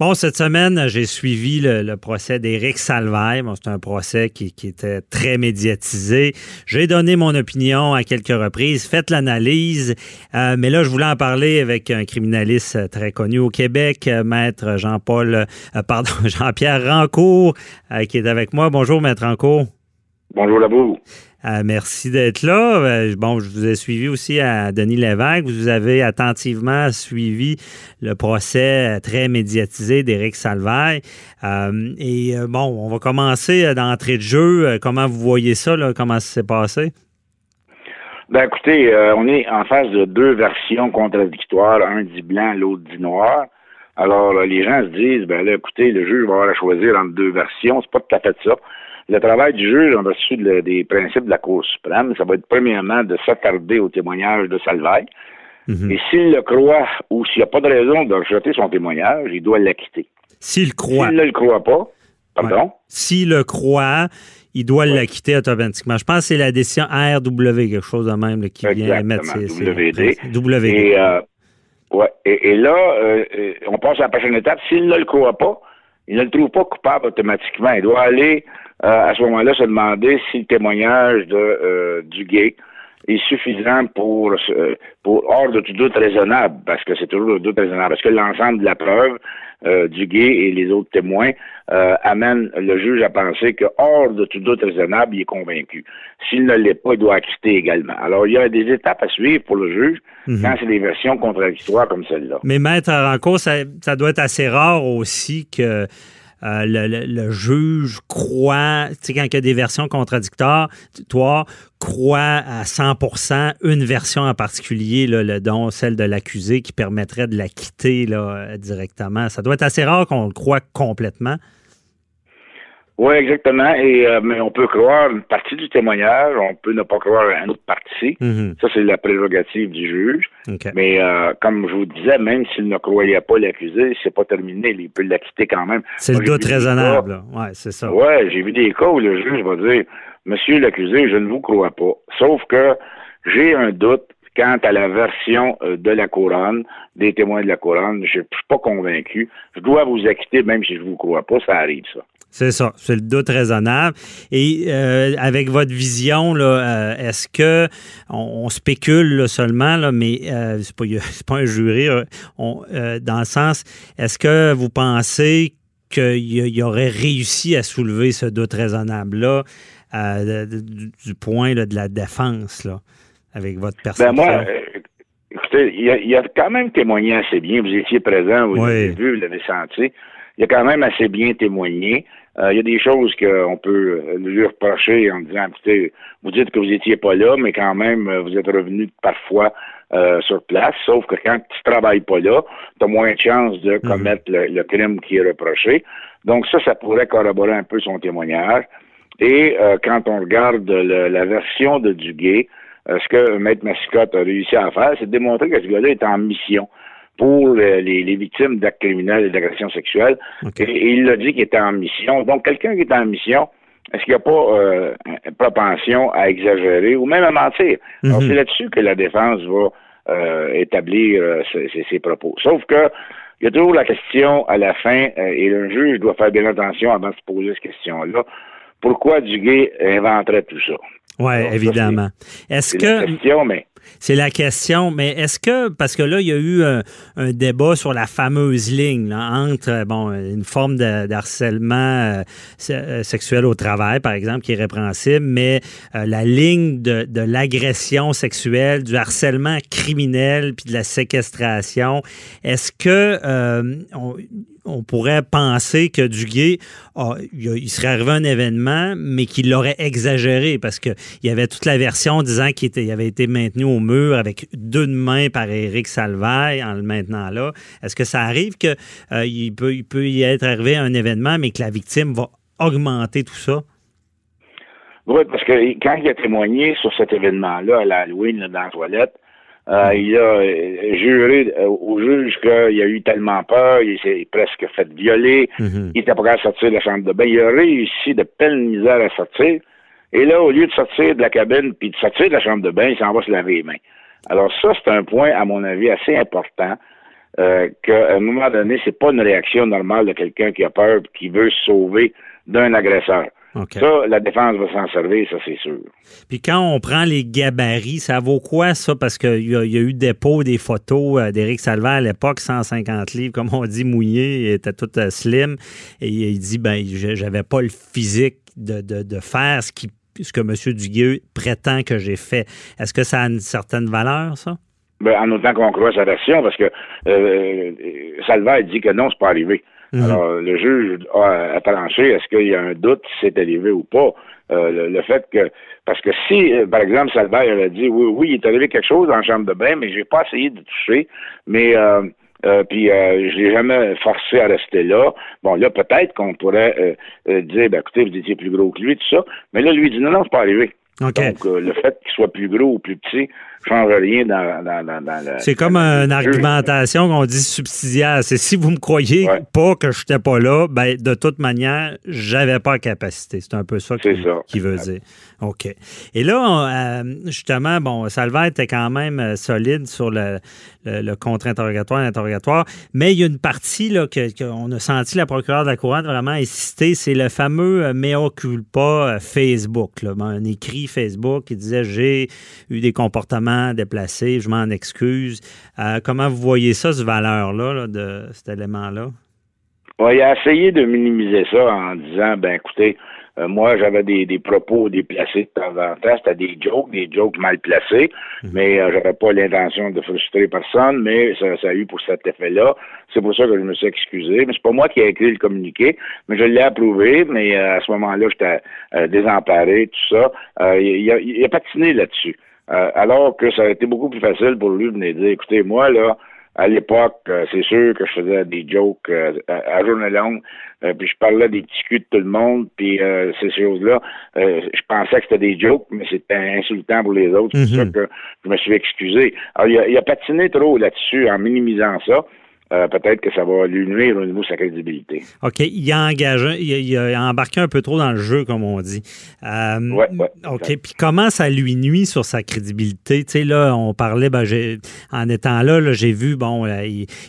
Bon, cette semaine, j'ai suivi le, procès d'Éric Salvaille. Bon, c'est un procès qui, était très médiatisé. J'ai donné mon opinion à quelques reprises, fait l'analyse, euh, mais là, je voulais en parler avec un criminaliste très connu au Québec, euh, maître Jean-Paul, euh, pardon, Jean-Pierre Rancourt, qui est avec moi. Bonjour, maître Rancourt. Bonjour, Labou. Euh, merci d'être là. Euh, bon, je vous ai suivi aussi à Denis Lévesque. Vous avez attentivement suivi le procès très médiatisé d'Éric Salvaille. Euh, et bon, on va commencer d'entrée de jeu. Comment vous voyez ça? Comment ça s'est passé? Ben écoutez, on est en face de deux versions contradictoires. Un dit blanc, l'autre dit noir. Alors, les gens se disent, ben là, écoutez, le juge va avoir à choisir entre deux versions. C'est pas tout à fait ça. Le travail du juge en vertu des principes de la Cour suprême, ça va être premièrement de s'attarder au témoignage de Salvaille. Mhm. Et s'il le croit ou s'il n'y a pas de raison de rejeter son témoignage, il doit l'acquitter. S'il croit. S'il ne le croit pas, pardon? S'il le croit, il doit l'acquitter automatiquement. Je pense que c'est la décision RW, quelque chose de même, qui vient mettre ses, WD. WD. Et, euh, ouais. et, là, euh, euh, on passe à la prochaine étape. S'il ne le croit pas, il ne le trouve pas coupable automatiquement. Il doit aller à ce moment-là se demander si le témoignage de euh, du gay est suffisant pour, euh, pour hors de tout doute raisonnable, parce que c'est toujours le doute raisonnable, parce que l'ensemble de la preuve du gay et les autres témoins amène le juge à penser que hors de tout doute raisonnable, il est convaincu. S'il ne l'est pas, il doit acquitter également. Alors, il y a des étapes à suivre pour le juge mhm. quand c'est des versions contradictoires comme celle-là. Mais maître Ranco, ça, ça doit être assez rare aussi que euh, le, juge croit, tu sais, quand il y a des versions contradictoires, toi, croit à 100% une version en particulier, là, dont celle de l'accusé, qui permettrait de la quitter là, directement. Ça doit être assez rare qu'on le croit complètement. Oui, exactement. Et euh, mais on peut croire une partie du témoignage, on peut ne pas croire une autre partie. Mhm. Ça, c'est la prérogative du juge. Mais euh, comme je vous disais, même s'il ne croyait pas l'accusé, c'est pas terminé. Il peut l'acquitter quand même. C'est le doute raisonnable. Oui, c'est ça. Oui, j'ai vu des cas où le juge va dire Monsieur l'accusé, je ne vous crois pas. Sauf que j'ai un doute quant à la version euh, de la couronne, des témoins de la couronne. Je ne suis pas convaincu. Je dois vous acquitter, même si je ne vous crois pas. Ça arrive, ça. C'est ça, c'est le doute raisonnable. Et euh, avec votre vision, là, euh, est-ce que on, spécule seulement, là, mais euh, c'est pas, pas un jury, dans le sens, est-ce que vous pensez qu'il y, aurait réussi à soulever ce doute raisonnable-là du, point de la défense, là, avec votre? Ben moi, écoutez, il a, a, quand même témoigné assez bien. Vous étiez présent, vous l'avez vu, vous l'avez senti il a quand même assez bien témoigné. Euh, il y a des choses qu'on peut lui reprocher en disant, écoutez, vous dites que vous n'étiez pas là, mais quand même, euh, vous êtes revenu parfois euh, sur place, sauf que quand tu travailles pas là, tu as moins de chances de mhm. commettre le, crime qui est reproché. Donc ça, ça pourrait corroborer un peu son témoignage. Et quand on regarde la version de Duguay, ce que Maître Massicotte a réussi à faire, c'est de démontrer que ce gars-là est en mission pour les, victimes d'actes criminels et d'agressions sexuelles. Et, il a dit qu'il était en mission. Donc, quelqu'un qui est en mission, est-ce qu'il n'y a pas euh, une propension à exagérer ou même à mentir? Mhm. c'est là-dessus que la défense va euh, établir euh, ses, propos. Sauf que il y a toujours la question à la fin, et le juge doit faire bien attention avant de se poser cette question-là. Pourquoi Duguay inventerait tout ça? Oui, évidemment. Est-ce que. Question, mais... C'est la question, mais est-ce que, parce que là, il y a eu un, débat sur la fameuse ligne entre, bon, une forme de, harcèlement euh, euh, sexuel au travail, par exemple, qui est répréhensible, mais euh, la ligne de, l'agression sexuelle, du harcèlement criminel, puis de la séquestration, est-ce que on pourrait penser que Duguay, il serait arrivé un événement, mais qu'il l'aurait exagéré parce qu'il y avait toute la version disant qu'il avait été maintenu au mur avec deux mains par Éric Salvaille en le maintenant là. Est-ce que ça arrive qu'il euh, peut y être arrivé un événement, mais que la victime va augmenter tout ça? Oui, parce que quand il a témoigné sur cet événement-là à l'Halloween dans la toilette, euh, il a euh, juré euh, au juge qu'il a eu tellement peur, il s'est presque fait violer, mhm. il était prêt à sortir de la chambre de bain. Il a réussi de pleine misère à sortir. Et là, au lieu de sortir de la cabine puis de sortir de la chambre de bain, il s'en va se laver les mains. Alors ça, c'est un point, à mon avis, assez important. euh, qu'à un moment donné, c'est pas une réaction normale de quelqu'un qui a peur qui veut se sauver d'un agresseur. Ça, la défense va s'en servir, ça c'est sûr. Puis quand on prend les gabarits, ça vaut quoi ça? Parce qu'il y, a eu dépôt des photos euh, d'Éric Salva à l'époque, 150 livres, comme on dit, mouillé, il était tout euh, slim. Et il dit, ben, j'avais pas le physique de, de, faire ce, qui, ce que M. Duguay prétend que j'ai fait. Est-ce que ça a une certaine valeur, ça? Ben, en autant qu'on croit sa version, parce que euh, Salva dit que non, c'est pas arrivé. Mhm. Alors, le juge a, tranché, est-ce qu'il y a un doute si c'est arrivé ou pas? Euh, le, fait que, parce que si, euh, par exemple, Salva avait dit, oui, oui, il est arrivé quelque chose dans la chambre de bain, mais j'ai pas essayé de toucher, mais euh, puis euh, je l'ai jamais forcé à rester là. Bon, là, peut-être qu'on pourrait dire, ben, écoutez, vous étiez plus gros que lui, tout ça. Mais là, lui, il dit, non, non, c'est pas arrivé. Donc, le fait qu'il soit plus gros ou plus petit, rien dans, dans, dans, dans C'est comme une argumentation qu'on dit subsidiaire. C'est si vous me croyez pas que je n'étais pas là, ben de toute manière, j'avais pas la capacité. C'est un peu ça qu'il veut dire. OK. Et là, euh, justement, bon, Salva était quand même euh, solide sur le, le, contre-interrogatoire et l'interrogatoire, mais il y a une partie là, qu'on a senti la procureure de la Couronne vraiment insister, c'est le fameux euh, mea culpa Facebook, là, un écrit Facebook qui disait j'ai eu des comportements déplacé, je m'en excuse. Euh, comment vous voyez ça, ce valeur-là, de cet élément-là? il a essayé de minimiser ça en disant, ben écoutez, euh, moi, j'avais des, propos déplacés de temps en temps. C'était des jokes, des jokes mal placés, mhm. mais euh, j'avais pas l'intention de frustrer personne, mais ça, a eu pour cet effet-là. C'est pour ça que je me suis excusé. Mais c'est pas moi qui ai écrit le communiqué, mais je l'ai approuvé, mais à ce moment-là, j'étais désemparé, tout ça. il, a, il a patiné là-dessus. Euh, alors que ça a été beaucoup plus facile pour lui de venir dire, écoutez, moi, là, à l'époque, euh, c'est sûr que je faisais des jokes euh, à, journée longue, puis je parlais des petits culs de tout le monde, puis ces choses-là, je pensais que c'était des jokes, mais c'était insultant pour les autres. C'est pour mhm. ça que je me suis excusé. Alors, il a, il a patiné trop là-dessus en minimisant ça. Euh, peut-être que ça va lui nuire au niveau de sa crédibilité. OK. Il a engagé, il a, embarqué un peu trop dans le jeu, comme on dit. Euh, ouais, OK. Puis comment ça lui nuit sur sa crédibilité? Tu sais, là, on parlait, ben, en étant là, j'ai vu, bon, euh,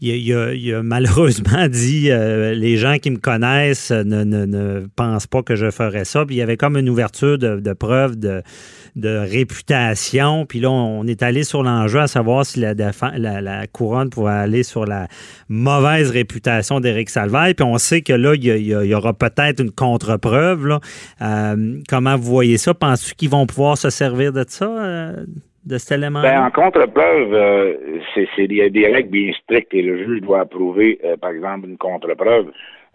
il, a, malheureusement dit les gens qui me connaissent ne, ne, pensent pas que je ferais ça. Puis il y avait comme une ouverture de, de preuve de de réputation. Puis là, on est allé sur l'enjeu à savoir si la, la, couronne pouvait aller sur la mauvaise réputation d'Éric Salvaille. Puis on sait que là, il y, aura peut-être une contre-preuve. Euh, comment vous voyez ça? Penses-tu qu'ils vont pouvoir se servir de ça? Euh, de cet élément? Ben, en contre-preuve, euh, c'est des, des, règles bien strictes et le juge doit approuver, par exemple, une contre-preuve.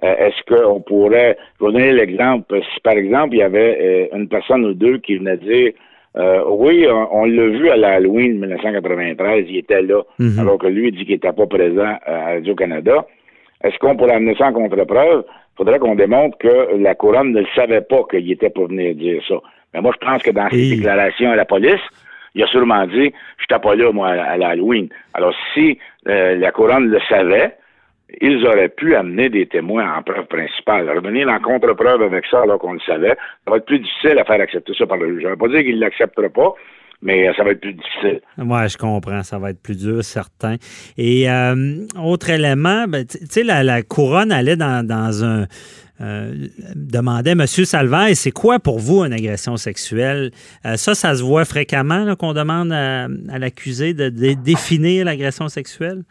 Est-ce qu'on pourrait, je vais donner l'exemple, si par exemple il y avait une personne ou deux qui venait dire euh, oui, on, l'a vu à l'Halloween 1993, il était là, mhm. alors que lui dit qu'il n'était pas présent à Radio-Canada. Est-ce qu'on pourrait amener ça en contre-preuve? Il faudrait qu'on démontre que la couronne ne savait pas qu'il était pas venu dire ça. Mais moi, je pense que dans ses déclarations à la police, il a sûrement dit Je n'étais pas là, moi, à l'Halloween. Alors, si euh, la couronne le savait, ils auraient pu amener des témoins en preuve principale. Revenir en contre-preuve avec ça alors qu'on le savait, ça va être plus difficile à faire accepter ça par le juge. Je ne vais pas dire qu'il ne l'acceptera pas, mais euh, ça va être plus difficile. Oui, je comprends. Ça va être plus dur, certain. Et euh, autre élément, ben, tu sais, la, couronne allait dans, un. Euh, demandait M. Salvaire, c'est quoi pour vous une agression sexuelle? ça, ça se voit fréquemment qu'on demande à, l'accusé de définir l'agression sexuelle?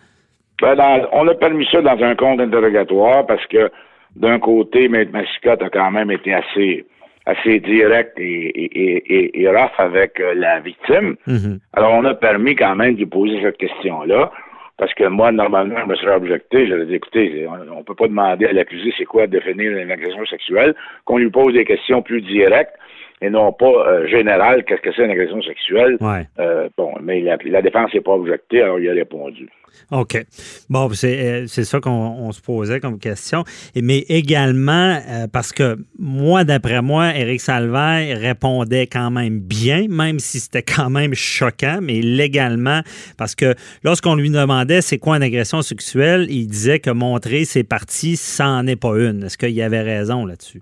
Ben, on a permis ça dans un compte interrogatoire parce que d'un côté, Maître Massicotte a quand même été assez assez direct et, et, rough avec euh, la victime. Mm-hmm. Alors, on a permis quand même de poser cette question-là. Parce que moi, normalement, je me serais objecté. J'aurais dit, écoutez, on ne peut pas demander à l'accusé c'est quoi définir une agression sexuelle, qu'on lui pose des questions plus directes et non pas euh, générales, qu'est-ce que c'est une agression sexuelle. Euh, bon, mais la, la défense n'est pas objectée, alors il a répondu. OK. Bon, c'est euh, ça qu'on se posait comme question. Mais également, euh, parce que moi, d'après moi, Éric Salvaire répondait quand même bien, même si c'était quand même choquant, mais légalement, parce que lorsqu'on lui demandait c'est quoi une agression sexuelle, il disait que montrer ses parties, ça n'en est pas une. Est-ce qu'il y avait raison là-dessus?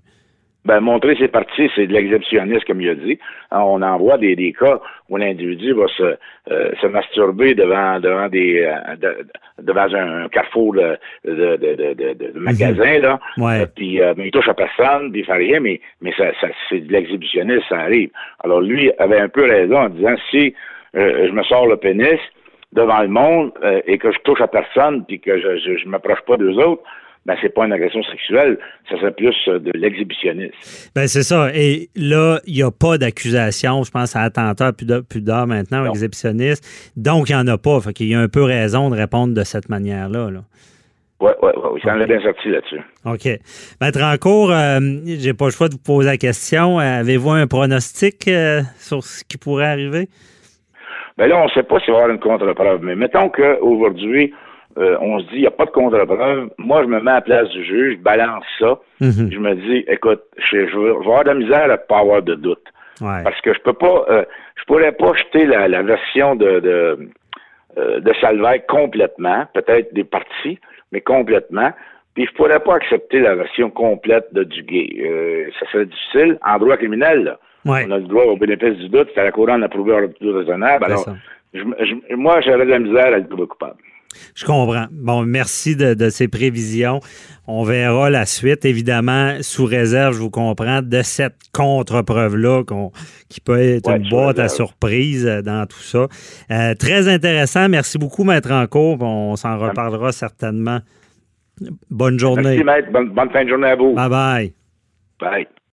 Ben, montrer ses parties, c'est de l'exceptionniste, comme il a dit. On en voit des, des cas où l'individu va se, euh, se masturber devant devant des euh, devant un, carrefour de, de, de, de, magasin, là. Ouais. Euh, puis il touche à personne, puis il fait rien, mais, mais ça, ça c'est de l'exhibitionniste, ça arrive. Alors lui avait un peu raison en disant si je me sors le pénis devant le monde et que je touche à personne, puis que je, je, je m'approche pas d'eux autres, ben c'est pas une agression sexuelle, ça serait plus euh, de l'exhibitionnisme. Ben c'est ça. Et là, il n'y a pas d'accusation, je pense, à attentat plus d'heures maintenant, exhibitionniste. Donc, il n'y en a pas. Fait qu'il y a un peu raison de répondre de cette manière-là. Là. Oui, oui, oui. J'en ai bien sorti là-dessus. OK. Maître Rancourt, euh, j'ai pas le choix de vous poser la question. Avez-vous un pronostic euh, sur ce qui pourrait arriver? Ben là, on ne sait pas s'il va y avoir une contre-preuve. Mais mettons qu'aujourd'hui, euh, on se dit, il n'y a pas de contre-preuve. Moi, je me mets à la place du juge, je balance ça. Mhm. Je me dis, écoute, je, je, vais avoir de la misère à ne pas avoir de doute. Parce que je peux pas, euh, je pourrais pas jeter la, la version de, de, euh, de Salvaire complètement, peut-être des parties, mais complètement. Puis je pourrais pas accepter la version complète de Duguay. Euh, ça serait difficile en droit criminel. Là. On a le droit au bénéfice du doute, c'est à la couronne d'approuver un tout raisonnable. Alors, je, moi, j'avais de la misère à être coupable. Je comprends. Bon, merci de, ces prévisions. On verra la suite, évidemment, sous réserve, je vous comprends, de cette contre-preuve-là qui peut être une boîte à surprise euh, dans tout ça. Euh, très intéressant. Merci beaucoup, Maître Encourt. On s'en reparlera certainement. Bonne journée. Merci, Maître. Bonne, bonne fin de journée à vous. Bye bye. Bye.